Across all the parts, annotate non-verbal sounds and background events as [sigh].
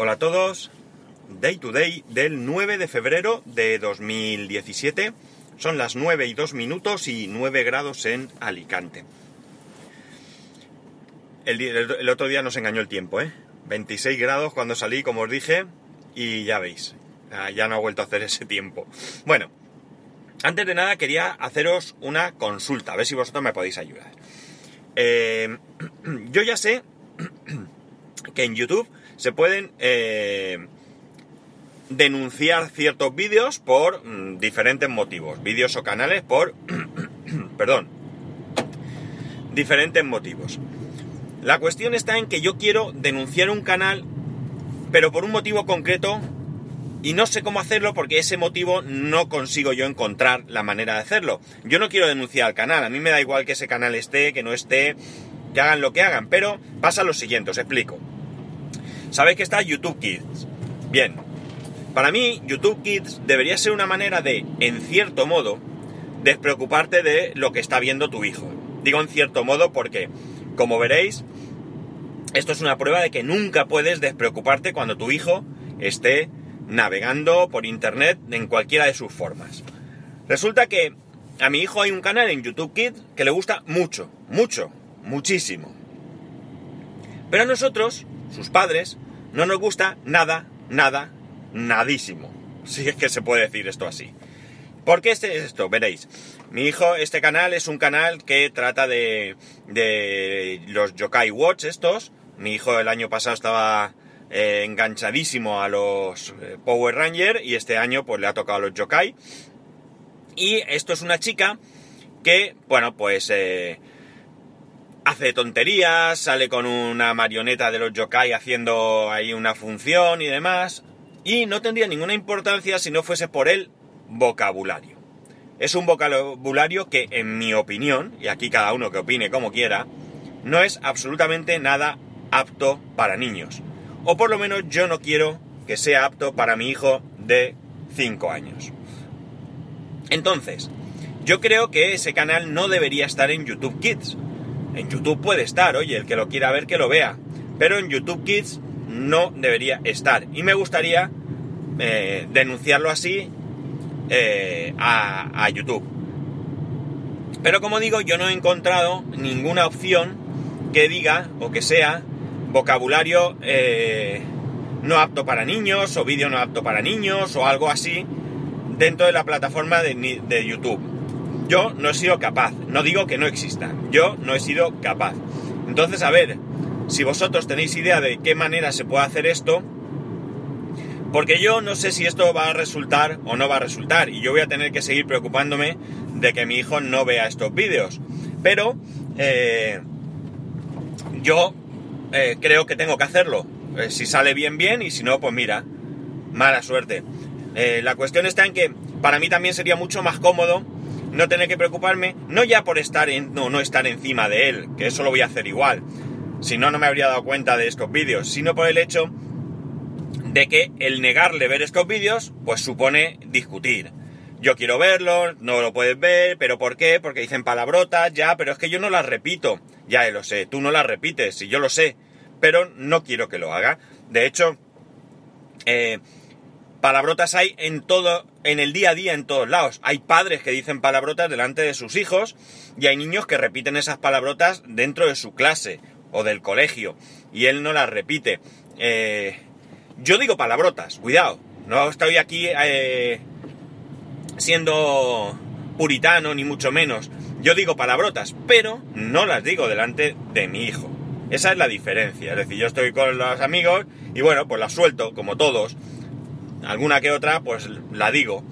Hola a todos. Day to day del 9 de febrero de 2017. Son las 9 y 2 minutos y 9 grados en Alicante. El, otro día nos engañó el tiempo, ¿eh? 26 grados cuando salí, como os dije, y ya veis, ya no ha vuelto a hacer ese tiempo. Bueno, antes de nada quería haceros una consulta, a ver si vosotros me podéis ayudar. Eh, [clears throat] yo ya sé [clears throat] que en YouTube se pueden eh, denunciar ciertos vídeos por mm, diferentes motivos, vídeos o canales por, [clears throat] perdón, diferentes motivos. La cuestión está en que yo quiero denunciar un canal, pero por un motivo concreto, y no sé cómo hacerlo porque ese motivo no consigo yo encontrar la manera de hacerlo. Yo no quiero denunciar al canal, a mí me da igual que ese canal esté, que no esté, que hagan lo que hagan, pero pasa lo siguiente, os explico. Sabéis que está YouTube Kids. Bien, para mí YouTube Kids debería ser una manera de, en cierto modo, despreocuparte de lo que está viendo tu hijo. Digo en cierto modo porque, como veréis, esto es una prueba de que nunca puedes despreocuparte cuando tu hijo esté navegando por internet en cualquiera de sus formas. Resulta que a mi hijo hay un canal en YouTube Kids que le gusta mucho, mucho, muchísimo. Pero a nosotros, sus padres, no nos gusta nada, nada, nadísimo. Si es que se puede decir esto así. ¿Por qué este es esto? Veréis. Mi hijo, este canal es un canal que trata de, de los Yokai Watch estos. Mi hijo el año pasado estaba eh, enganchadísimo a los eh, Power Ranger y este año pues le ha tocado a los Yokai. Y esto es una chica que, bueno, pues eh, hace tonterías, sale con una marioneta de los yokai haciendo ahí una función y demás, y no tendría ninguna importancia si no fuese por el vocabulario. Es un vocabulario que, en mi opinión, y aquí cada uno que opine como quiera, no es absolutamente nada apto para niños. O por lo menos yo no quiero que sea apto para mi hijo de 5 años. Entonces, yo creo que ese canal no debería estar en YouTube Kids. En YouTube puede estar, oye, el que lo quiera ver que lo vea. Pero en YouTube Kids no debería estar. Y me gustaría eh, denunciarlo así eh, a, YouTube. Pero como digo, yo no he encontrado ninguna opción que diga o que sea vocabulario eh, no apto para niños o vídeo no apto para niños o algo así dentro de la plataforma de YouTube. Yo no he sido capaz, no digo que no exista, yo no he sido capaz. Entonces, a ver, si vosotros tenéis idea de qué manera se puede hacer esto, porque yo no sé si esto va a resultar o no va a resultar, y yo voy a tener que seguir preocupándome de que mi hijo no vea estos vídeos. Pero eh, yo eh, creo que tengo que hacerlo. Eh, si sale bien, bien, y si no, pues mira, mala suerte. La cuestión está en que para mí también sería mucho más cómodo no tener que preocuparme, no ya por estar en, no, no estar encima de él, que eso lo voy a hacer igual, si no, no me habría dado cuenta de estos vídeos, sino por el hecho de que el negarle ver estos vídeos, pues supone discutir. Yo quiero verlo, no lo puedes ver, pero ¿por qué? Porque dicen palabrotas, ya, pero es que yo no las repito. Ya lo sé, tú no las repites, y yo lo sé, pero no quiero que lo haga. De hecho, eh, palabrotas hay en todo, en el día a día, en todos lados. Hay padres que dicen palabrotas delante de sus hijos y hay niños que repiten esas palabrotas dentro de su clase o del colegio y él no las repite. Eh, yo digo palabrotas, cuidado, no estoy aquí eh, siendo puritano ni mucho menos. Yo digo palabrotas, pero no las digo delante de mi hijo. Esa es la diferencia. Es decir, yo estoy con los amigos y bueno, pues las suelto, como todos alguna que otra, pues la digo.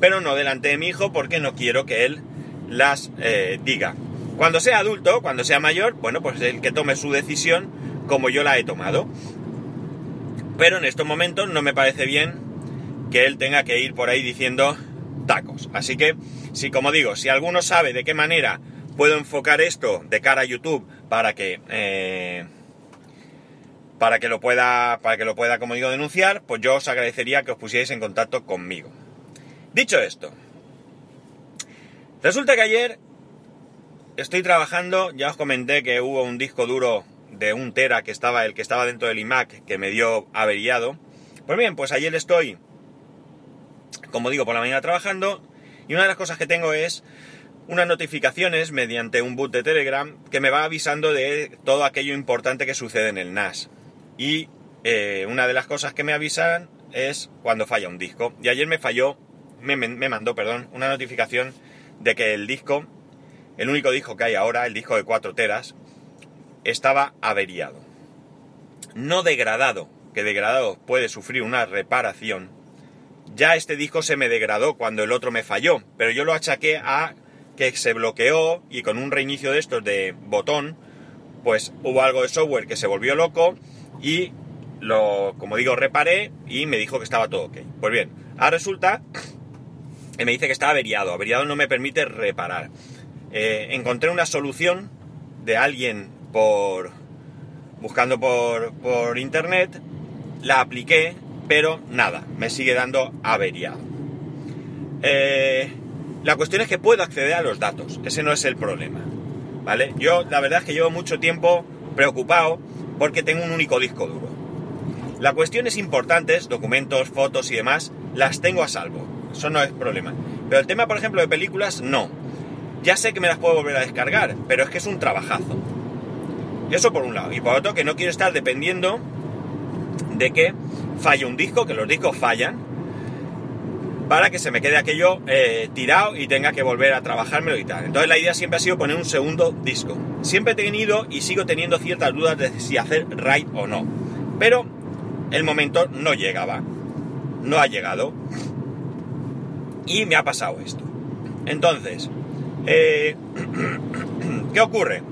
Pero no delante de mi hijo porque no quiero que él las eh, diga. Cuando sea adulto, cuando sea mayor, bueno, pues el que tome su decisión como yo la he tomado. Pero en estos momentos no me parece bien que él tenga que ir por ahí diciendo tacos. Así que, si como digo, si alguno sabe de qué manera puedo enfocar esto de cara a YouTube para que eh, para que lo pueda, para que lo pueda, como digo, denunciar, pues yo os agradecería que os pusierais en contacto conmigo. Dicho esto, resulta que ayer estoy trabajando, ya os comenté que hubo un disco duro de un tera que estaba el que estaba dentro del iMac que me dio averiado. Pues bien, pues ayer estoy, como digo, por la mañana trabajando y una de las cosas que tengo es unas notificaciones mediante un boot de Telegram que me va avisando de todo aquello importante que sucede en el NAS. Y eh, una de las cosas que me avisan es cuando falla un disco. Y ayer me falló, me, mandó, perdón, una notificación de que el disco, el único disco que hay ahora, el disco de 4 teras, estaba averiado. No degradado, que degradado puede sufrir una reparación. Ya este disco se me degradó cuando el otro me falló, pero yo lo achaqué a que se bloqueó y con un reinicio de estos de botón, pues hubo algo de software que se volvió loco y lo, como digo, reparé y me dijo que estaba todo ok. Pues bien, ahora resulta que me dice que está averiado. Averiado no me permite reparar. Eh, encontré una solución de alguien por buscando por, por internet, la apliqué, pero nada, me sigue dando averiado. Eh, la cuestión es que puedo acceder a los datos, ese no es el problema. ¿Vale? Yo la verdad es que llevo mucho tiempo preocupado porque tengo un único disco duro. La cuestión es importantes, documentos, fotos y demás, las tengo a salvo. Eso no es problema. Pero el tema, por ejemplo, de películas, no. Ya sé que me las puedo volver a descargar, pero es que es un trabajazo. Eso por un lado. Y por otro, que no quiero estar dependiendo de que falle un disco, que los discos fallan, para que se me quede aquello eh, tirado y tenga que volver a trabajármelo y tal. Entonces la idea siempre ha sido poner un segundo disco. Siempre he tenido y sigo teniendo ciertas dudas de si hacer RAID o no. Pero el momento no llegaba. No ha llegado. Y me ha pasado esto. Entonces, eh, [clears throat] ¿qué ocurre?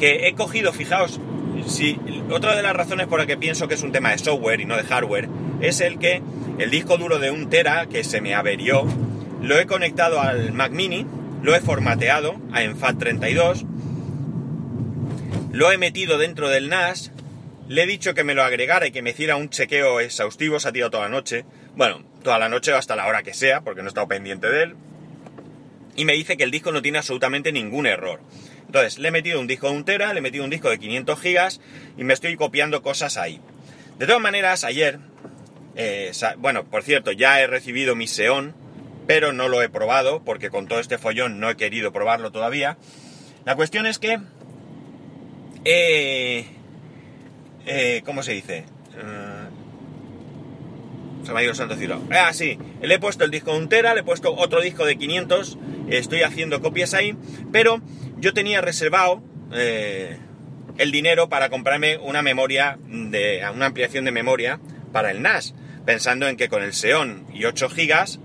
Que he cogido, fijaos, si otra de las razones por las que pienso que es un tema de software y no de hardware es el que el disco duro de un tera que se me averió, lo he conectado al Mac Mini, lo he formateado a FAT32, lo he metido dentro del NAS, le he dicho que me lo agregara y que me hiciera un chequeo exhaustivo, se ha tirado toda la noche, bueno, toda la noche o hasta la hora que sea, porque no he estado pendiente de él, y me dice que el disco no tiene absolutamente ningún error. Entonces, le he metido un disco de un tera, le he metido un disco de 500 gigas y me estoy copiando cosas ahí. De todas maneras, ayer eh, bueno, por cierto, ya he recibido mi Xeon, pero no lo he probado porque con todo este follón no he querido probarlo todavía. La cuestión es que... Eh, eh, ¿Cómo se dice? se me ha ido el santo cielo. Ah, sí. Le he puesto el disco de un tera, le he puesto otro disco de 500. Estoy haciendo copias ahí. Pero yo tenía reservado el dinero para comprarme una memoria, de una ampliación de memoria para el NAS pensando en que con el Xeon y 8 GB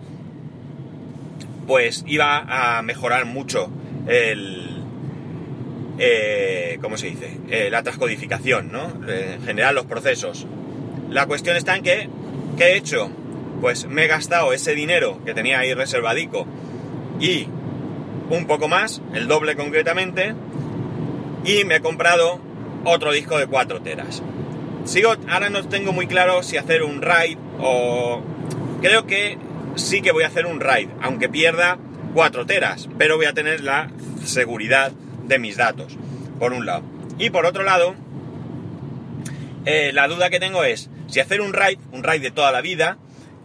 pues iba a mejorar mucho el... Eh, ¿Cómo se dice? Eh, la transcodificación, ¿no? En general los procesos. La cuestión está en que, ¿qué he hecho? Pues me he gastado ese dinero que tenía ahí reservadico y un poco más, el doble concretamente, y me he comprado otro disco de 4 teras. Sigo, ahora no tengo muy claro si hacer un RAID o... Creo que sí que voy a hacer un RAID, aunque pierda 4 teras, pero voy a tener la seguridad de mis datos, por un lado. Y por otro lado, eh, la duda que tengo es si hacer un RAID, un RAID de toda la vida,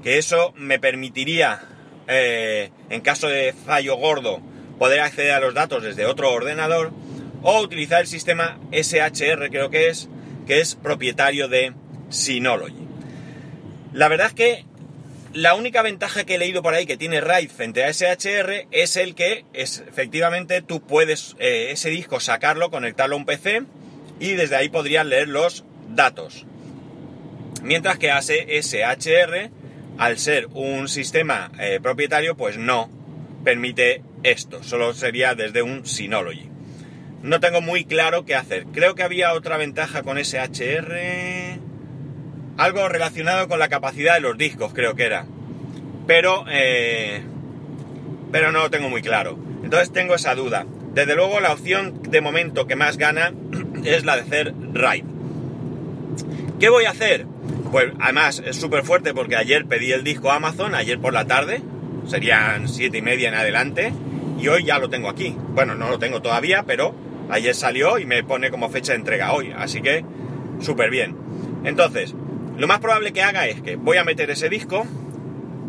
que eso me permitiría, eh, en caso de fallo gordo, poder acceder a los datos desde otro ordenador, o utilizar el sistema SHR, creo que es, que es propietario de Synology. La verdad es que la única ventaja que he leído por ahí que tiene RAID frente a SHR es el que efectivamente tú puedes eh, ese disco sacarlo, conectarlo a un PC y desde ahí podrías leer los datos. Mientras que SHR, al ser un sistema eh, propietario, pues no permite esto, solo sería desde un Synology no tengo muy claro qué hacer. Creo que había otra ventaja con SHR. Algo relacionado con la capacidad de los discos, creo que era. Pero, eh, pero no lo tengo muy claro. Entonces tengo esa duda. Desde luego la opción de momento que más gana [clears throat] es la de hacer RAID. ¿Qué voy a hacer? Pues además es súper fuerte porque ayer pedí el disco a Amazon, ayer por la tarde, serían siete y media en adelante, y hoy ya lo tengo aquí. Bueno, no lo tengo todavía, pero Ayer salió y me pone como fecha de entrega hoy, así que súper bien. Entonces, lo más probable que haga es que voy a meter ese disco,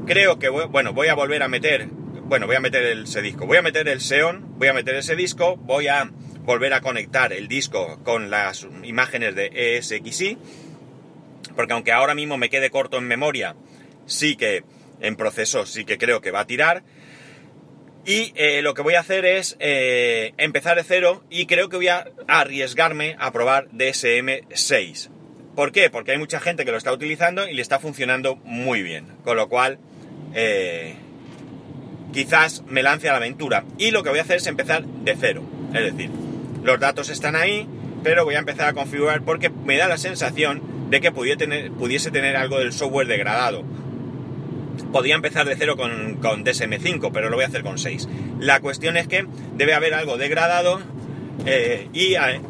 creo que, voy, bueno, voy a volver a meter, bueno, voy a meter ese disco, voy a meter el Xeon, voy a meter ese disco, voy a volver a conectar el disco con las imágenes de ESXi, porque aunque ahora mismo me quede corto en memoria, sí que en proceso sí que creo que va a tirar. Y eh, lo que voy a hacer es eh, empezar de cero y creo que voy a arriesgarme a probar DSM6. ¿Por qué? Porque hay mucha gente que lo está utilizando y le está funcionando muy bien. Con lo cual, eh, quizás me lance a la aventura. Y lo que voy a hacer es empezar de cero. Es decir, los datos están ahí, pero voy a empezar a configurar porque me da la sensación de que tener, pudiese tener algo del software degradado. Podría empezar de cero con, con, DSM5, pero lo voy a hacer con 6. La cuestión es que debe haber algo degradado eh, y eh,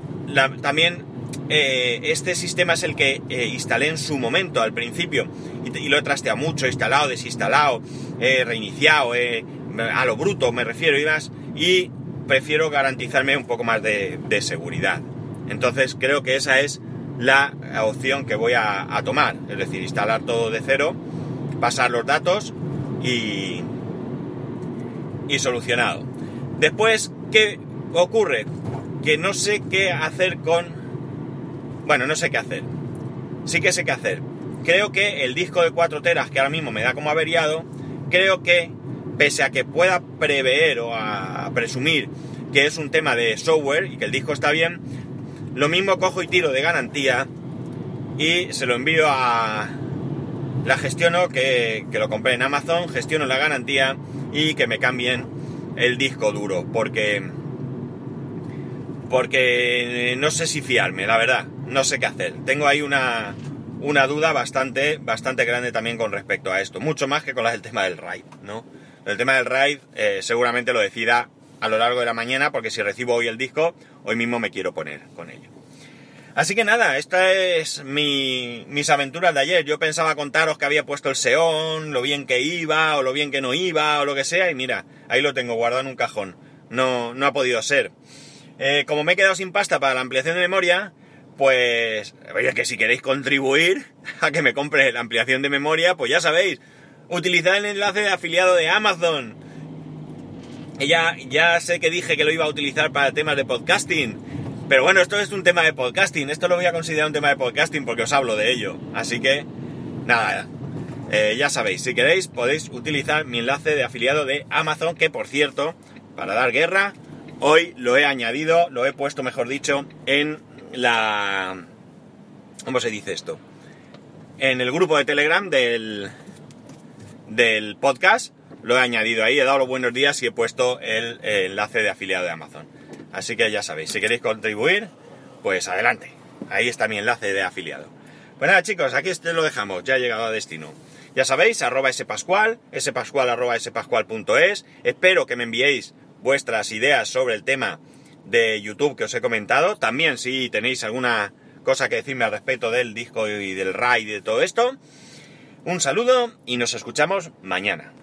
también eh, este sistema es el que eh, instalé en su momento, al principio, y, lo he trasteado mucho, instalado, desinstalado, reiniciado, a lo bruto me refiero y más, y prefiero garantizarme un poco más de, seguridad. Entonces creo que esa es la opción que voy a, tomar, es decir, instalar todo de cero, pasar los datos y, y solucionado. Después, ¿qué ocurre? Que no sé qué hacer con bueno, no sé qué hacer. Sí que sé qué hacer. Creo que el disco de 4 teras que ahora mismo me da como averiado, creo que pese a que pueda prever o a presumir que es un tema de software y que el disco está bien, lo mismo cojo y tiro de garantía y se lo envío a... La gestiono, que, que lo compré en Amazon, gestiono la garantía y que me cambien el disco duro, porque... Porque no sé si fiarme, la verdad no sé qué hacer. Tengo ahí una, una duda bastante, bastante grande también con respecto a esto. Mucho más que con el tema del RAID, ¿no? El tema del RAID eh, seguramente lo decida a lo largo de la mañana porque si recibo hoy el disco, hoy mismo me quiero poner con ello. Así que nada, esta es mi, mis aventuras de ayer. Yo pensaba contaros que había puesto el Seón, lo bien que iba, o lo bien que no iba, o lo que sea, y mira, ahí lo tengo guardado en un cajón. No, no ha podido ser. Eh, como me he quedado sin pasta para la ampliación de memoria, pues, oye, que si queréis contribuir [laughs] a que me compre la ampliación de memoria, pues ya sabéis, utilizad el enlace de afiliado de Amazon. Ya, ya sé que dije que lo iba a utilizar para temas de podcasting, pero bueno, esto es un tema de podcasting, esto lo voy a considerar un tema de podcasting porque os hablo de ello. Así que, nada, eh, ya sabéis, si queréis podéis utilizar mi enlace de afiliado de Amazon, que por cierto, para dar guerra, hoy lo he añadido, lo he puesto, mejor dicho, en la... ¿Cómo se dice esto? En el grupo de Telegram del, del podcast lo he añadido ahí, he dado los buenos días y he puesto el, enlace de afiliado de Amazon. Así que ya sabéis, si queréis contribuir, pues adelante. Ahí está mi enlace de afiliado. Pues nada chicos, aquí lo dejamos, ya he llegado a destino. Ya sabéis, arroba spascual, spascual arroba spascual.es. Espero que me enviéis vuestras ideas sobre el tema de YouTube que os he comentado. También si tenéis alguna cosa que decirme al respecto del disco y del RAID y de todo esto. Un saludo y nos escuchamos mañana.